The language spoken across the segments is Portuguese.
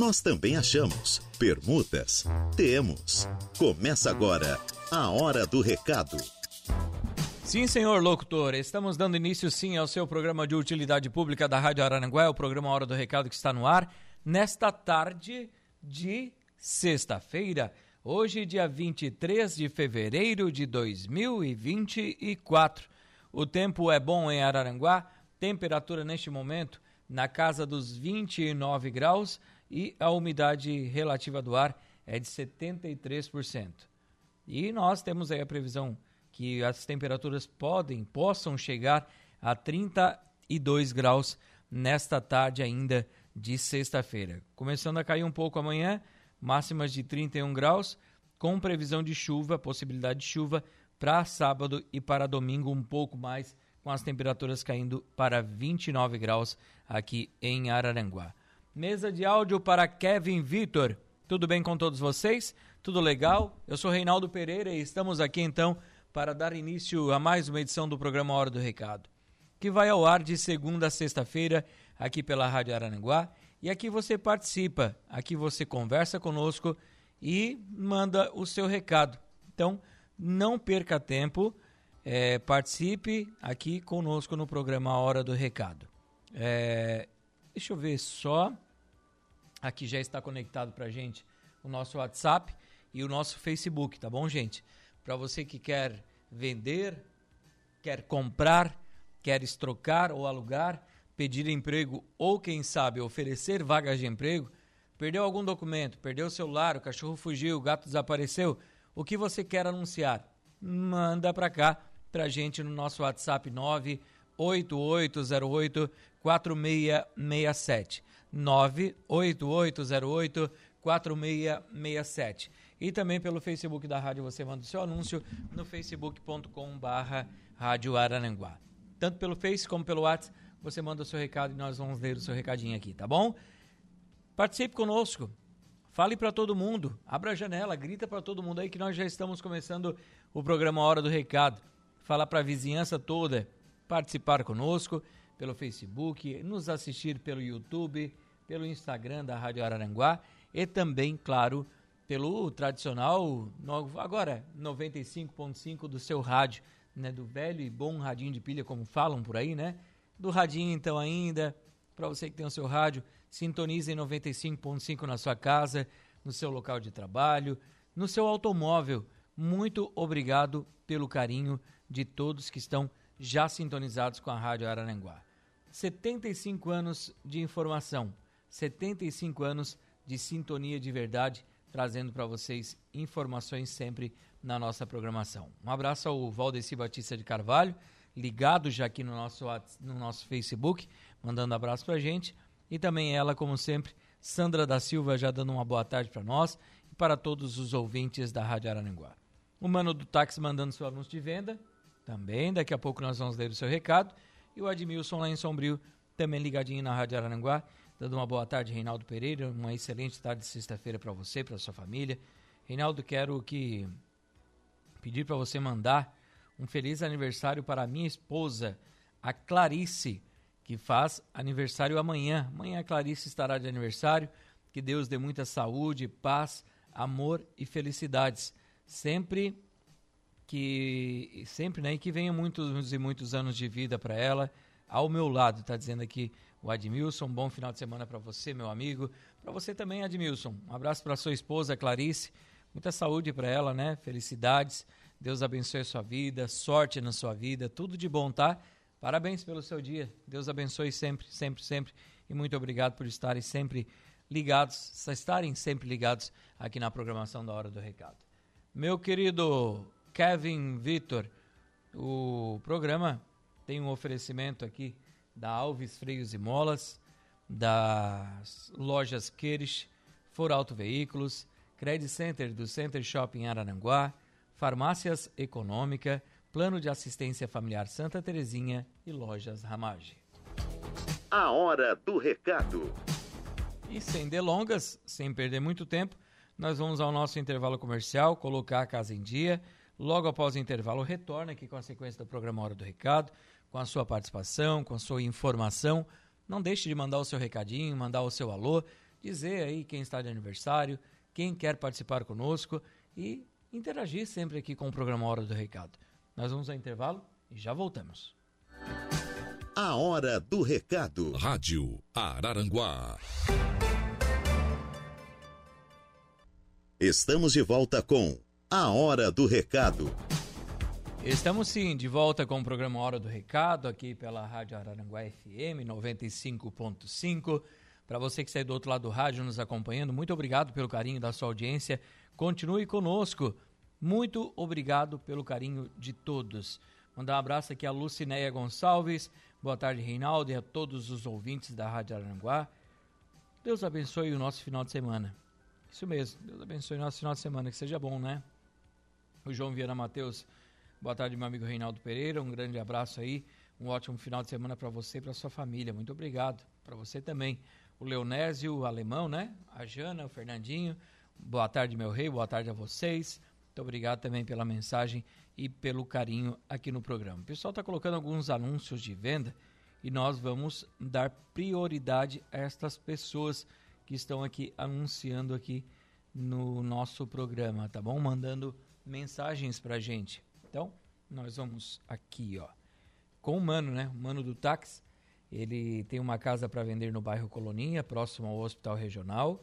Nós também achamos. Permutas? Temos. Começa agora a Hora do Recado. Sim, senhor locutor, estamos dando início sim ao seu programa de utilidade pública da Rádio Araranguá, o programa Hora do Recado que está no ar, nesta tarde de sexta-feira, hoje dia 23 de fevereiro de 2024. O tempo é bom em Araranguá, temperatura neste momento na casa dos 29 graus, e a umidade relativa do ar é de 73%. E nós temos aí a previsão que as temperaturas podem, possam chegar a 32 graus nesta tarde ainda de sexta-feira. Começando a cair um pouco amanhã, máximas de 31 graus, com previsão de chuva, possibilidade de chuva para sábado e para domingo um pouco mais, com as temperaturas caindo para 29 graus aqui em Araranguá. Mesa de áudio para Kevin Vitor. Tudo bem com todos vocês? Tudo legal? Eu sou Reinaldo Pereira e estamos aqui então para dar início a mais uma edição do programa Hora do Recado, que vai ao ar de segunda a sexta-feira aqui pela Rádio Arananguá. E aqui você participa, aqui você conversa conosco e manda o seu recado. Então, não perca tempo, é, participe aqui conosco no programa Hora do Recado. É, deixa eu ver só. Aqui já está conectado para a gente o nosso WhatsApp e o nosso Facebook, tá bom, gente? Para você que quer vender, quer comprar, quer estrocar ou alugar, pedir emprego ou, quem sabe, oferecer vagas de emprego, perdeu algum documento, perdeu o celular, o cachorro fugiu, o gato desapareceu, o que você quer anunciar? Manda para cá, para a gente no nosso WhatsApp 98808 4667. 98808 4667. E também pelo Facebook da rádio você manda o seu anúncio no facebook.com barra Rádio Arananguá. Tanto pelo Face como pelo WhatsApp, você manda o seu recado e nós vamos ler o seu recadinho aqui, tá bom? Participe conosco. Fale para todo mundo, abra a janela, grita para todo mundo aí que nós já estamos começando o programa Hora do Recado. Fala para a vizinhança toda participar conosco pelo Facebook, nos assistir pelo YouTube, pelo Instagram da Rádio Araranguá e também, claro, pelo tradicional, agora 95.5 do seu rádio, né, do velho e bom radinho de pilha, como falam por aí, né? Do radinho então ainda, para você que tem o seu rádio, sintonize em 95.5 na sua casa, no seu local de trabalho, no seu automóvel. Muito obrigado pelo carinho de todos que estão já sintonizados com a Rádio Araranguá. 75 anos de informação, 75 anos de sintonia de verdade, trazendo para vocês informações sempre na nossa programação. Um abraço ao Valdeci Batista de Carvalho, ligado já aqui no nosso, no nosso Facebook, mandando abraço para a gente. E também ela, como sempre, Sandra da Silva, já dando uma boa tarde para nós e para todos os ouvintes da Rádio Araranguá. O Mano do Táxi mandando seu anúncio de venda, também, daqui a pouco nós vamos ler o seu recado. E o Admilson lá em Sombrio, também ligadinho na Rádio Araranguá, dando uma boa tarde, Reinaldo Pereira. Uma excelente tarde de sexta-feira para você, para sua família. Reinaldo, quero que pedir para você mandar um feliz aniversário para a minha esposa, a Clarice, que faz aniversário amanhã. Amanhã a Clarice estará de aniversário. Que Deus dê muita saúde, paz, amor e felicidades. Sempre que sempre, né, e que venha muitos e muitos anos de vida para ela. Ao meu lado, está dizendo aqui o Admilson. Bom final de semana para você, meu amigo. Para você também, Admilson. Um abraço para sua esposa, Clarice. Muita saúde para ela, né? Felicidades. Deus abençoe a sua vida, sorte na sua vida, tudo de bom, tá? Parabéns pelo seu dia. Deus abençoe sempre, sempre, sempre. E muito obrigado por estarem sempre ligados, estarem sempre ligados aqui na programação da Hora do Recado. Meu querido Kevin Vitor. O programa tem um oferecimento aqui da Alves Freios e Molas, das lojas Queires, For Auto Veículos, Credit Center do Center Shopping Araranguá, Farmácias Econômica, Plano de Assistência Familiar Santa Terezinha e Lojas Ramage. A hora do recado. E sem delongas, sem perder muito tempo, nós vamos ao nosso intervalo comercial, colocar a casa em dia Logo após o intervalo, retorna aqui com a sequência do programa Hora do Recado, com a sua participação, com a sua informação. Não deixe de mandar o seu recadinho, mandar o seu alô. dizer aí quem está de aniversário, quem quer participar conosco e interagir sempre aqui com o programa Hora do Recado. Nós vamos ao intervalo e já voltamos. A Hora do Recado. Rádio Araranguá. Estamos de volta com A Hora do Recado. Estamos sim de volta com o programa Hora do Recado, aqui pela Rádio Araranguá FM 95.5. Para você que está do outro lado do rádio nos acompanhando, muito obrigado pelo carinho da sua audiência. Continue conosco. Muito obrigado pelo carinho de todos. Mandar um abraço aqui a Lucinéia Gonçalves. Boa tarde, Reinaldo, e a todos os ouvintes da Rádio Aranguá. Deus abençoe o nosso final de semana. Isso mesmo, Deus abençoe o nosso final de semana, que seja bom, né? O João Vieira Matheus, boa tarde, meu amigo Reinaldo Pereira. Um grande abraço aí. Um ótimo final de semana para você e para sua família. Muito obrigado. Para você também o Leonésio, o alemão, né? A Jana, o Fernandinho. Boa tarde, meu rei, boa tarde a vocês. Muito obrigado também pela mensagem e pelo carinho aqui no programa. O pessoal está colocando alguns anúncios de venda e nós vamos dar prioridade a estas pessoas que estão aqui anunciando aqui no nosso programa, tá bom? Mandando mensagens pra gente. Então, nós vamos aqui, ó, com o Mano, né? O Mano do Táxi ele tem uma casa para vender no bairro Coloninha, próximo ao Hospital Regional.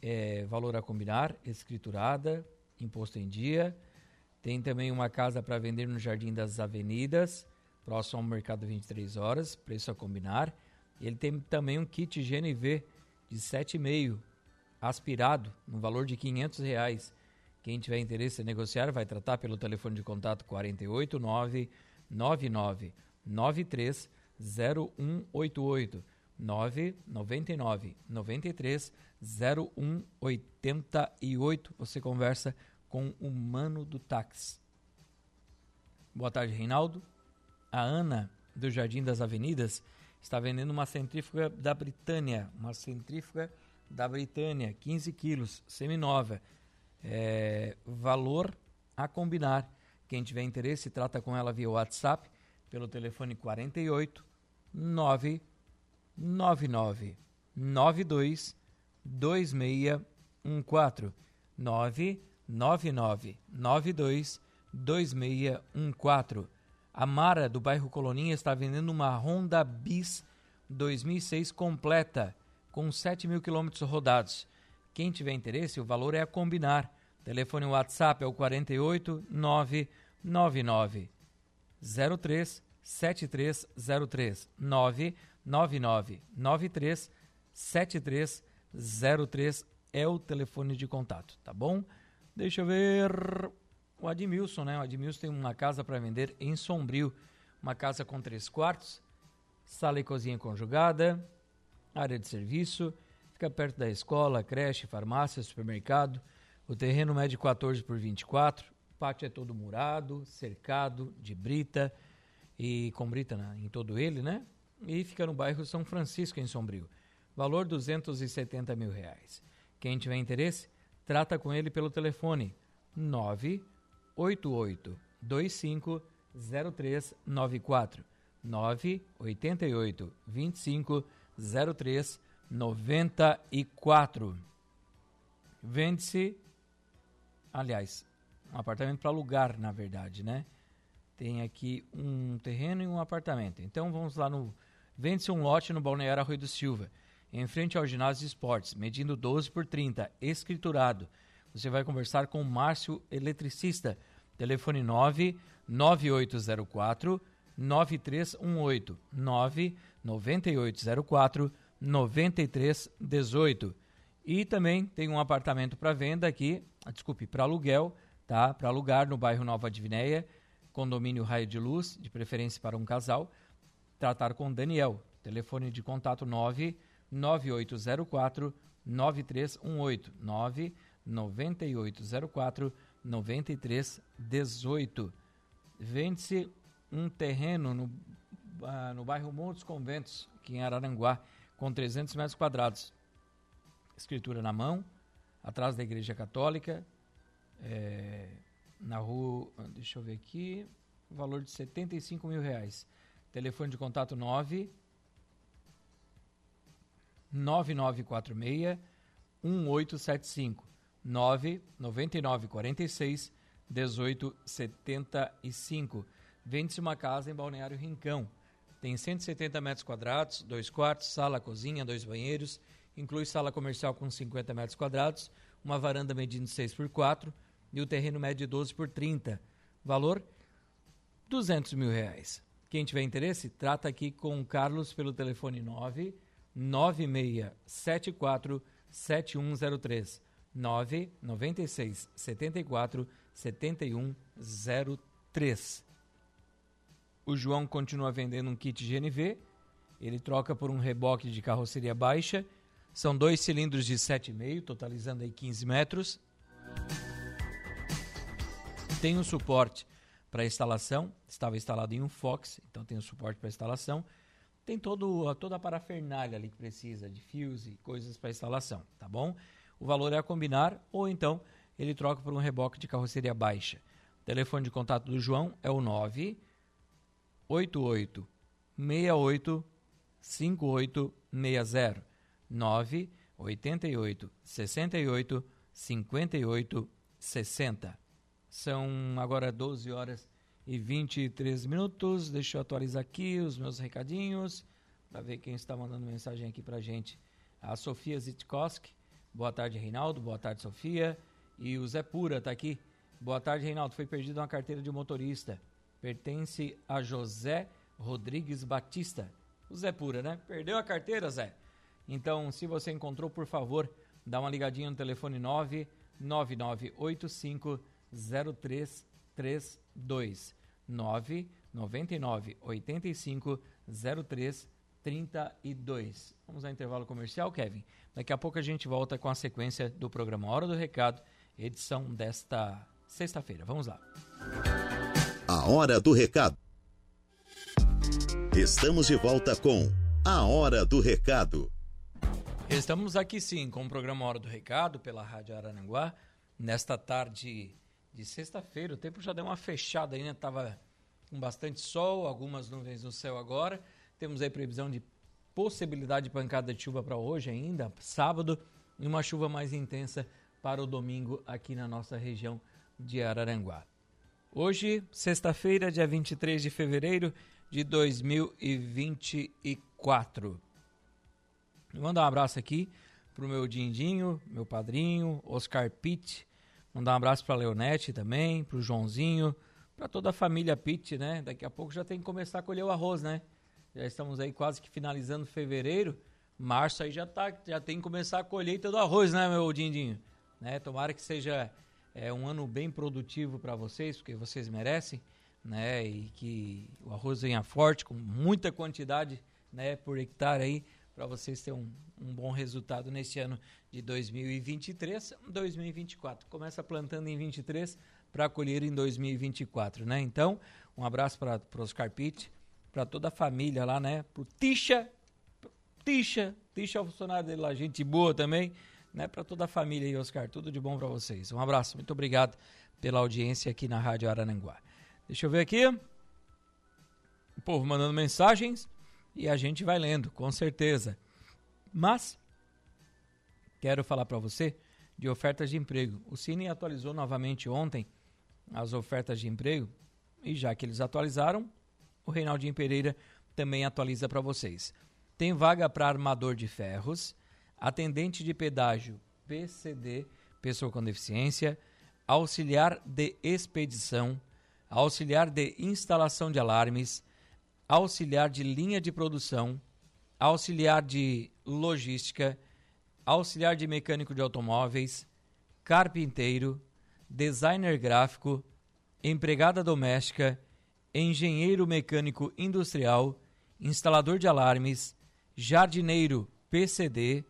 É, valor a combinar, escriturada, imposto em dia. Tem também uma casa para vender no Jardim das Avenidas, próximo ao Mercado 23 Horas, preço a combinar. Ele tem também um kit GNV de 7,5 aspirado, no valor de 500 reais. Quem tiver interesse em negociar vai tratar pelo telefone de contato 489 99 93 0188 999 93 0188. Você conversa com o mano do táxi. Boa tarde, Reinaldo. A Ana do Jardim das Avenidas está vendendo uma centrífuga da Britânia, uma centrífuga da Britânia, 15 quilos, seminova. É, valor a combinar. Quem tiver interesse, trata com ela via WhatsApp pelo telefone 48 999 92 2614 999 92 2614 A Mara do bairro Coloninha está vendendo uma Honda Bis 2006 completa com 7 mil quilômetros rodados. Quem tiver interesse, o valor é a combinar. Telefone WhatsApp é o 48 999 03 7303 999 93 7303 é o telefone de contato, tá bom? Deixa eu ver o Admilson, né? O Admilson tem uma casa para vender em Sombrio, uma casa com três quartos, sala e cozinha conjugada, área de serviço, fica perto da escola, creche, farmácia, supermercado. O terreno mede 14 por 24, o pátio é todo murado, cercado de brita e com brita na, em todo ele, né? E fica no bairro São Francisco, em Sombrio. Valor 270 mil reais. Quem tiver interesse, trata com ele pelo telefone 988 25 0394 988 25 03 94. Vende-se, aliás, um apartamento para alugar, na verdade, né? Tem aqui um terreno e um apartamento. Então vamos lá no. Vende-se um lote no Balneário Arroio do Silva, em frente ao ginásio de esportes, medindo 12 por 30, escriturado. Você vai conversar com o Márcio Eletricista. Telefone 9 9804 9318 9 9804 9318. E também tem um apartamento para venda aqui, desculpe, para aluguel, tá? Para alugar no bairro Nova Divinéia, condomínio Raio de Luz, de preferência para um casal. Tratar com Daniel. Telefone de contato 9 9804 9318 9 9804 9318. Vende-se um terreno no, uh, no bairro Montes Conventos, aqui em Araranguá, com 300 metros quadrados. Escritura na mão, atrás da Igreja Católica, é, na rua, deixa eu ver aqui, valor de 75 mil reais. Telefone de contato 9 9946 1875 99946 1875. Vende-se uma casa em Balneário Rincão. Tem 170 metros quadrados, dois quartos, sala, cozinha, dois banheiros, inclui sala comercial com 50 metros quadrados, uma varanda medindo 6 por 4 e o terreno médio 12 por 30. Valor 200 mil reais. Quem tiver interesse, trata aqui com o Carlos pelo telefone 9 9674 7103 996 74 7103. O João continua vendendo um kit GNV. Ele troca por um reboque de carroceria baixa. São dois cilindros de 7,5, totalizando aí 15 metros. Tem um suporte para instalação, estava instalado em um Fox, então tem o suporte para instalação. Tem todo, toda a parafernália ali que precisa, de fios e coisas para instalação, tá bom? O valor é a combinar, ou então ele troca por um reboque de carroceria baixa. O telefone de contato do João é o 988 68 5860 988 68 58 60. São agora 12 horas e 23 minutos. Deixa eu atualizar aqui os meus recadinhos para ver quem está mandando mensagem aqui para gente. A Sofia Zitkowski. Boa tarde, Reinaldo. Boa tarde, Sofia. E o Zé Pura está aqui. Boa tarde, Reinaldo. Foi perdida uma carteira de motorista. Pertence a José Rodrigues Batista. O Zé Pura, né? Perdeu a carteira, Zé? Então, se você encontrou, por favor, dá uma ligadinha no telefone 99985 0332 999 85 03 32. Vamos ao intervalo comercial, Kevin. Daqui a pouco a gente volta com a sequência do programa Hora do Recado, edição desta sexta-feira. Vamos lá. A Hora do Recado. Estamos de volta com A Hora do Recado. Estamos aqui sim com o programa Hora do Recado pela Rádio Arananguá, nesta tarde de sexta-feira. O tempo já deu uma fechada aí, né? Tava com bastante sol, algumas nuvens no céu agora. Temos aí previsão de possibilidade de pancada de chuva para hoje ainda, sábado, e uma chuva mais intensa para o domingo aqui na nossa região de Araranguá. Hoje, sexta-feira, dia 23 de fevereiro de 2024. Mandar um abraço aqui pro meu Dindinho, meu padrinho, Oscar Pitt, Mandar um abraço para a Leonete também, para o Joãozinho, para toda a família Pitt, né? Daqui a pouco já tem que começar a colher o arroz, né? Já estamos aí quase que finalizando fevereiro. Março aí já, tá, já tem que começar a colheita do arroz, né, meu Dindinho? Né? Tomara que seja é, um ano bem produtivo para vocês, porque vocês merecem, né? E que o arroz venha forte, com muita quantidade né, por hectare aí, para vocês terem um, um bom resultado neste ano de 2023, 2024. Começa plantando em 23 para colher em 2024, né? Então, um abraço para o Oscar Pitt, para toda a família lá, né? Pro Tisha, Tisha, Tisha é o funcionário dele lá, gente boa também, né? Para toda a família aí, Oscar, tudo de bom para vocês. Um abraço, muito obrigado pela audiência aqui na Rádio Arananguá. Deixa eu ver aqui. O povo mandando mensagens e a gente vai lendo, com certeza. Mas quero falar para você de ofertas de emprego. O Cine atualizou novamente ontem as ofertas de emprego e já que eles atualizaram, o Reinaldinho Pereira também atualiza para vocês. Tem vaga para armador de ferros, atendente de pedágio PCD, pessoa com deficiência, auxiliar de expedição, auxiliar de instalação de alarmes, auxiliar de linha de produção, auxiliar de logística, auxiliar de mecânico de automóveis, carpinteiro, designer gráfico, empregada doméstica, engenheiro mecânico industrial, instalador de alarmes, jardineiro PCD,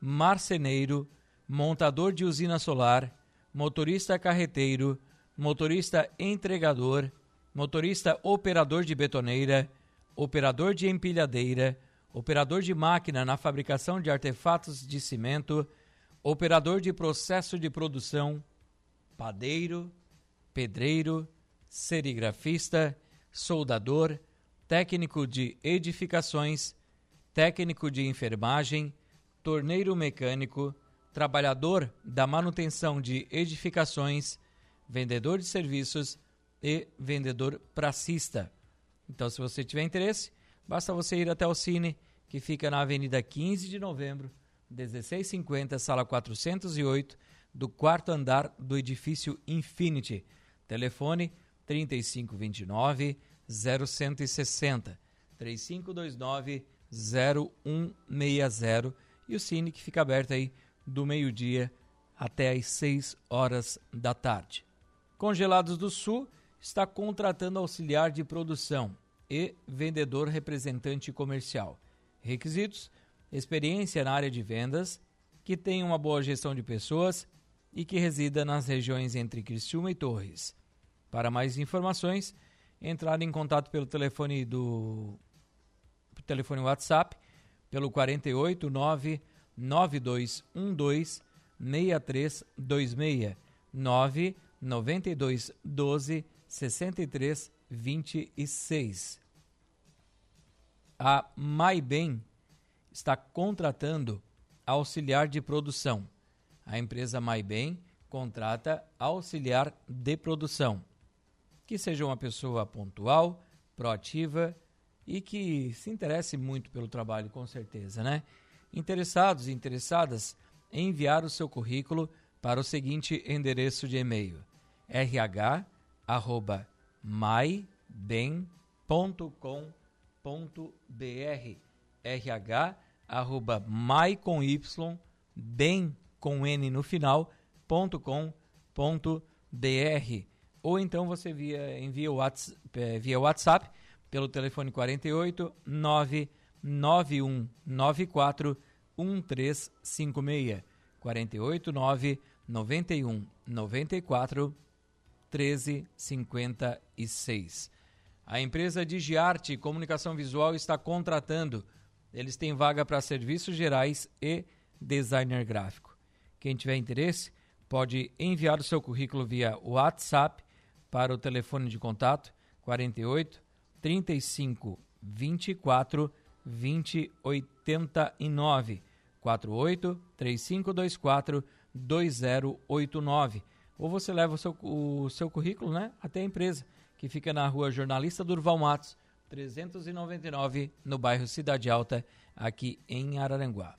marceneiro, montador de usina solar, motorista carreteiro, motorista entregador, motorista operador de betoneira, operador de empilhadeira, operador de máquina na fabricação de artefatos de cimento, operador de processo de produção, padeiro, pedreiro, serigrafista, soldador, técnico de edificações, técnico de enfermagem, torneiro mecânico, trabalhador da manutenção de edificações, vendedor de serviços e vendedor pracista. Então, se você tiver interesse, basta você ir até o Cine, que fica na Avenida 15 de Novembro, 1650, sala 408, do quarto andar do edifício Infinity. Telefone 3529 0160 3529 0160 e o Cine que fica aberto aí do meio-dia até às 6 horas da tarde. Congelados do Sul está contratando auxiliar de produção e vendedor representante comercial. Requisitos: experiência na área de vendas, que tenha uma boa gestão de pessoas e que resida nas regiões entre Criciúma e Torres. Para mais informações, entrar em contato pelo telefone do telefone WhatsApp pelo 48 9 9212 6326 9 92 12 63 26. A MyBem está contratando auxiliar de produção. A empresa MyBem contrata auxiliar de produção. Que seja uma pessoa pontual, proativa e que se interesse muito pelo trabalho, com certeza, né? Interessados e interessadas, enviar o seu currículo para o seguinte endereço de e-mail: rh@maibem.com.br rh arroba mai com y bem com n no final ponto com ponto br. Ou então você via envia o WhatsApp, é, via WhatsApp pelo telefone 48 99194 1356 48 9 91 94 1356. A empresa Digiarte Comunicação Visual está contratando. Eles têm vaga para serviços gerais e designer gráfico. Quem tiver interesse, pode enviar o seu currículo via WhatsApp para o telefone de contato 48 35 24 20 89 48 3524 2089 ou você leva o seu, o seu currículo né, até a empresa, que fica na rua Jornalista Durval Matos, 399, no bairro Cidade Alta, aqui em Araranguá.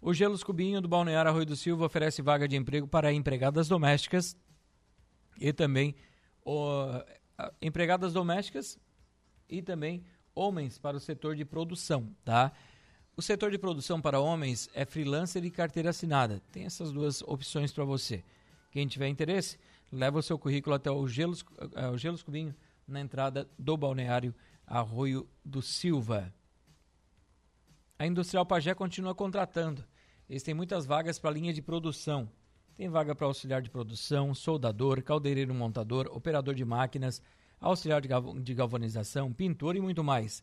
O Gelos Cubinho do Balneário Arroio do Silva oferece vaga de emprego para empregadas domésticas e também o, empregadas domésticas e também homens para o setor de produção, tá? O setor de produção para homens é freelancer e carteira assinada. Tem essas duas opções para você. Quem tiver interesse, leva o seu currículo até o Gelos, uh, o Gelos Cubinho, na entrada do balneário Arroio do Silva. A Industrial Pagé continua contratando. Eles têm muitas vagas para a linha de produção. Tem vaga para auxiliar de produção, soldador, caldeireiro montador, operador de máquinas, auxiliar de galvanização, pintor e muito mais.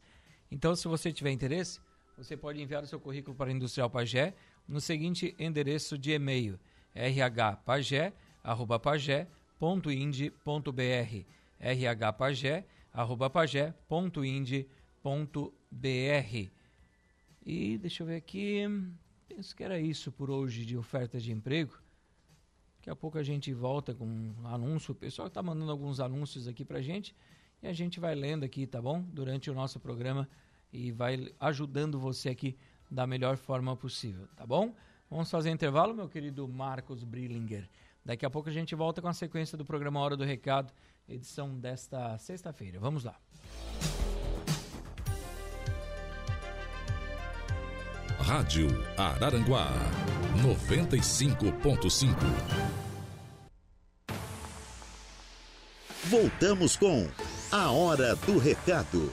Então, se você tiver interesse, você pode enviar o seu currículo para a Industrial Pagé no seguinte endereço de e-mail: rhpagé.pagé.ind.br rhpagé.pagé.ind.br E deixa eu ver aqui, penso que era isso por hoje de ofertas de emprego. Daqui a pouco a gente volta com um anúncio. O pessoal está mandando alguns anúncios aqui para gente e a gente vai lendo aqui, tá bom? Durante o nosso programa e vai ajudando você aqui da melhor forma possível, tá bom? Vamos fazer intervalo, meu querido Marcos Brillinger. Daqui a pouco a gente volta com a sequência do programa Hora do Recado, edição desta sexta-feira. Vamos lá. Rádio Araranguá 95.5. Voltamos com a Hora do Recado.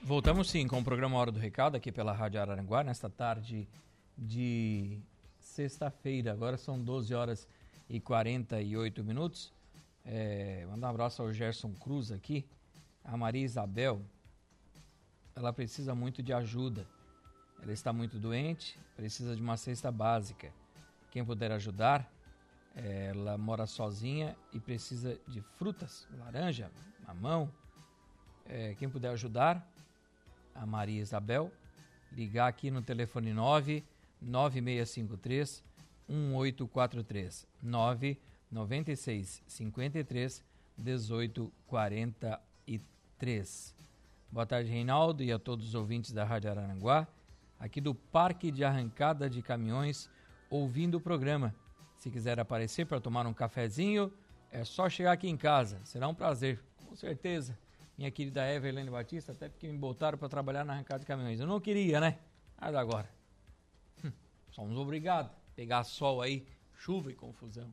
Voltamos sim com o programa Hora do Recado aqui pela Rádio Araranguá nesta tarde de sexta-feira. Agora são 12 horas e 48 minutos. É, mandar um abraço ao Gerson Cruz aqui. A Maria Isabel, ela precisa muito de ajuda. Ela está muito doente, precisa de uma cesta básica. Quem puder ajudar, é, ela mora sozinha e precisa de frutas, laranja, mamão. É, quem puder ajudar, a Maria Isabel, ligar aqui no telefone 9 9653 1843 996 53 1843. Boa tarde, Reinaldo, e a todos os ouvintes da Rádio Araranguá, aqui do Parque de Arrancada de Caminhões, ouvindo o programa. Se quiser aparecer para tomar um cafezinho, é só chegar aqui em casa. Será um prazer, com certeza. Minha querida Evelyn Batista, até porque me botaram para trabalhar na arrancada de caminhões. Eu não queria, né? Mas agora. Somos obrigados pegar sol aí, chuva e confusão.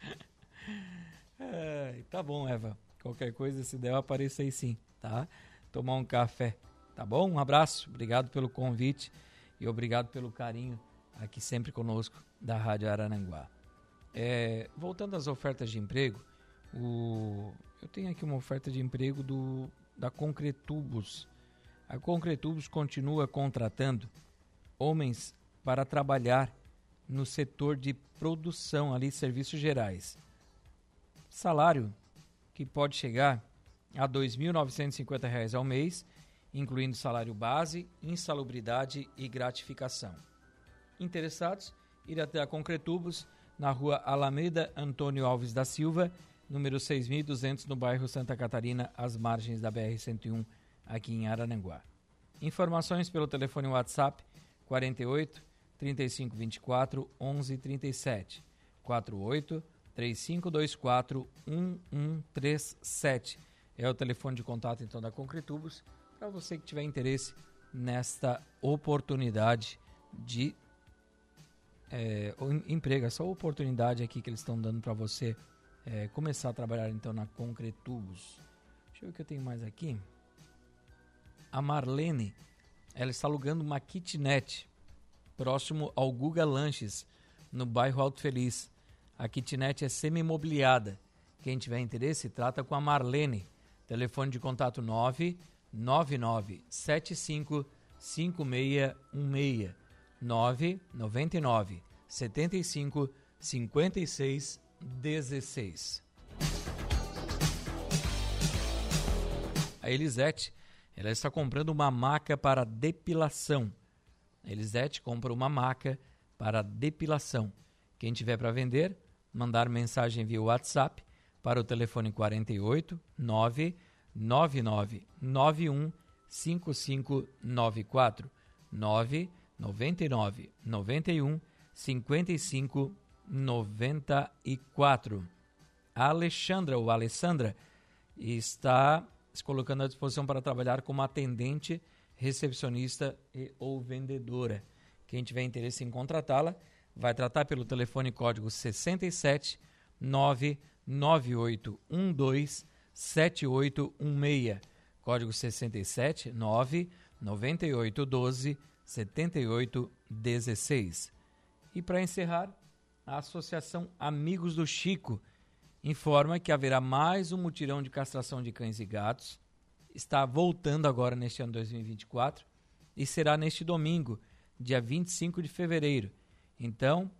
é, tá bom, Eva. Qualquer coisa, se der, apareça aí sim, tá? Tomar um café, tá bom? Um abraço, obrigado pelo convite e obrigado pelo carinho aqui sempre conosco da Rádio Arananguá. É, voltando às ofertas de emprego, o, eu tenho aqui uma oferta de emprego do, da Concretubos. A Concretubos continua contratando homens para trabalhar no setor de produção ali, serviços gerais. Salário que pode chegar a R$ 2.950 ao mês, incluindo salário base, insalubridade e gratificação. Interessados? Ir até a Concretubos, na rua Alameda Antônio Alves da Silva, número 6200, no bairro Santa Catarina, às margens da BR-101, aqui em Arananguá. Informações pelo telefone WhatsApp 48 3524 1137 48 3524 1137 é o telefone de contato então da Concretubos para você que tiver interesse nesta oportunidade de é, emprego, essa oportunidade aqui que eles estão dando para você é, começar a trabalhar então na Concretubos. Deixa eu ver o que eu tenho mais aqui. A Marlene, ela está alugando uma kitnet próximo ao Guga Lanches, no bairro Alto Feliz. A kitnet é semi-imobiliada. Quem tiver interesse, trata com a Marlene. Telefone de contato 99975 5616 999 75 56 16. A Elisete, ela está comprando uma maca para depilação. Elisete compra uma maca para depilação. Quem tiver para vender, mandar mensagem via WhatsApp para o telefone 48 999 91 5594 999 91 55 94. A Alexandra ou Alessandra está se colocando à disposição para trabalhar como atendente, recepcionista e ou vendedora. Quem tiver interesse em contratá-la, vai tratar pelo telefone código 67 99812 7816. Código 67 99812 7816. E para encerrar, a Associação Amigos do Chico informa que haverá mais um mutirão de castração de cães e gatos. Está voltando agora neste ano 2024 e será neste domingo, dia 25 de fevereiro. Então,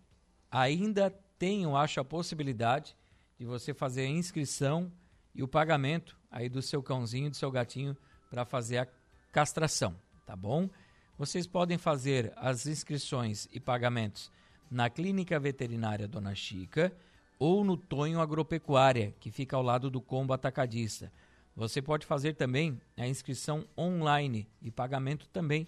ainda tem, eu acho, a possibilidade de você fazer a inscrição e o pagamento aí do seu cãozinho, do seu gatinho, para fazer a castração, tá bom? Vocês podem fazer as inscrições e pagamentos na Clínica Veterinária Dona Chica ou no Tonho Agropecuária, que fica ao lado do Combo Atacadista. Você pode fazer também a inscrição online e pagamento também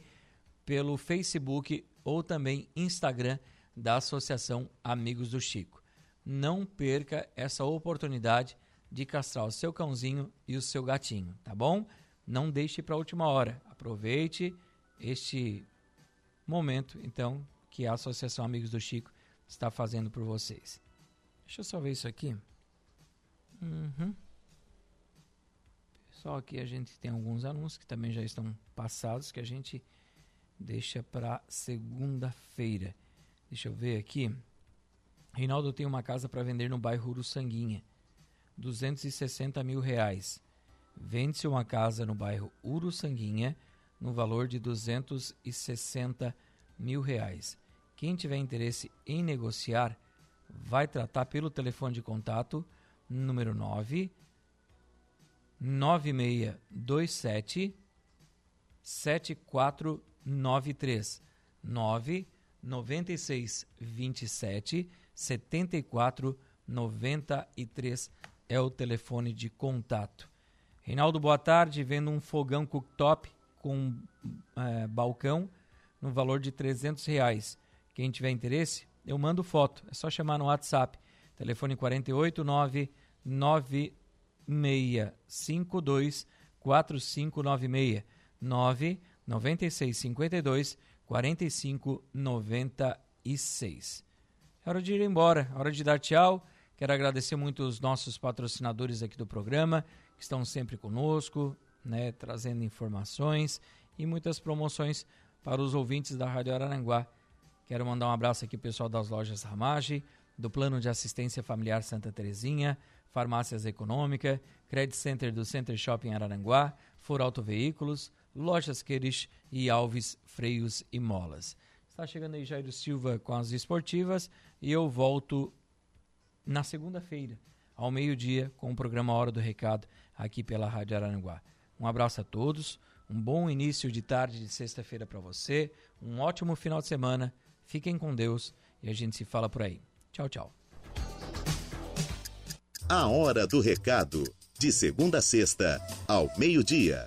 pelo Facebook ou também Instagram da Associação Amigos do Chico. Não perca essa oportunidade de castrar o seu cãozinho e o seu gatinho, tá bom? Não deixe para a última hora. Aproveite este momento, então, que a Associação Amigos do Chico está fazendo por vocês. Deixa eu só ver isso aqui. Uhum. Só aqui a gente tem alguns anúncios que também já estão passados que a gente deixa para segunda-feira. Deixa eu ver aqui. Reinaldo tem uma casa para vender no bairro Uruçanguinha. 260 mil reais. Vende-se uma casa no bairro Uruçanguinha no valor de 260 mil reais. Quem tiver interesse em negociar, vai tratar pelo telefone de contato número 9 9627 7493 9 96 27 74 93 é o telefone de contato. Reinaldo, boa tarde. Vendo um fogão cooktop com é, balcão no valor de 300 reais. Quem tiver interesse, eu mando foto. É só chamar no WhatsApp. Telefone 489 9652 4596 9 9652 4596. É hora de ir embora, é hora de dar tchau. Quero agradecer muito os nossos patrocinadores aqui do programa, que estão sempre conosco, né, trazendo informações e muitas promoções para os ouvintes da Rádio Araranguá. Quero mandar um abraço aqui pessoal das lojas Ramage, do Plano de Assistência Familiar Santa Terezinha, Farmácias Econômica, Credit Center do Center Shopping Araranguá, For Auto Veículos, Lojas Queires e Alves Freios e Molas. Está chegando aí Jairo Silva com as esportivas e eu volto na segunda-feira, ao meio-dia, com o programa Hora do Recado aqui pela Rádio Araranguá. Um abraço a todos, um bom início de tarde de sexta-feira para você, um ótimo final de semana, fiquem com Deus e a gente se fala por aí. Tchau, tchau. A Hora do Recado, de segunda a sexta, ao meio-dia.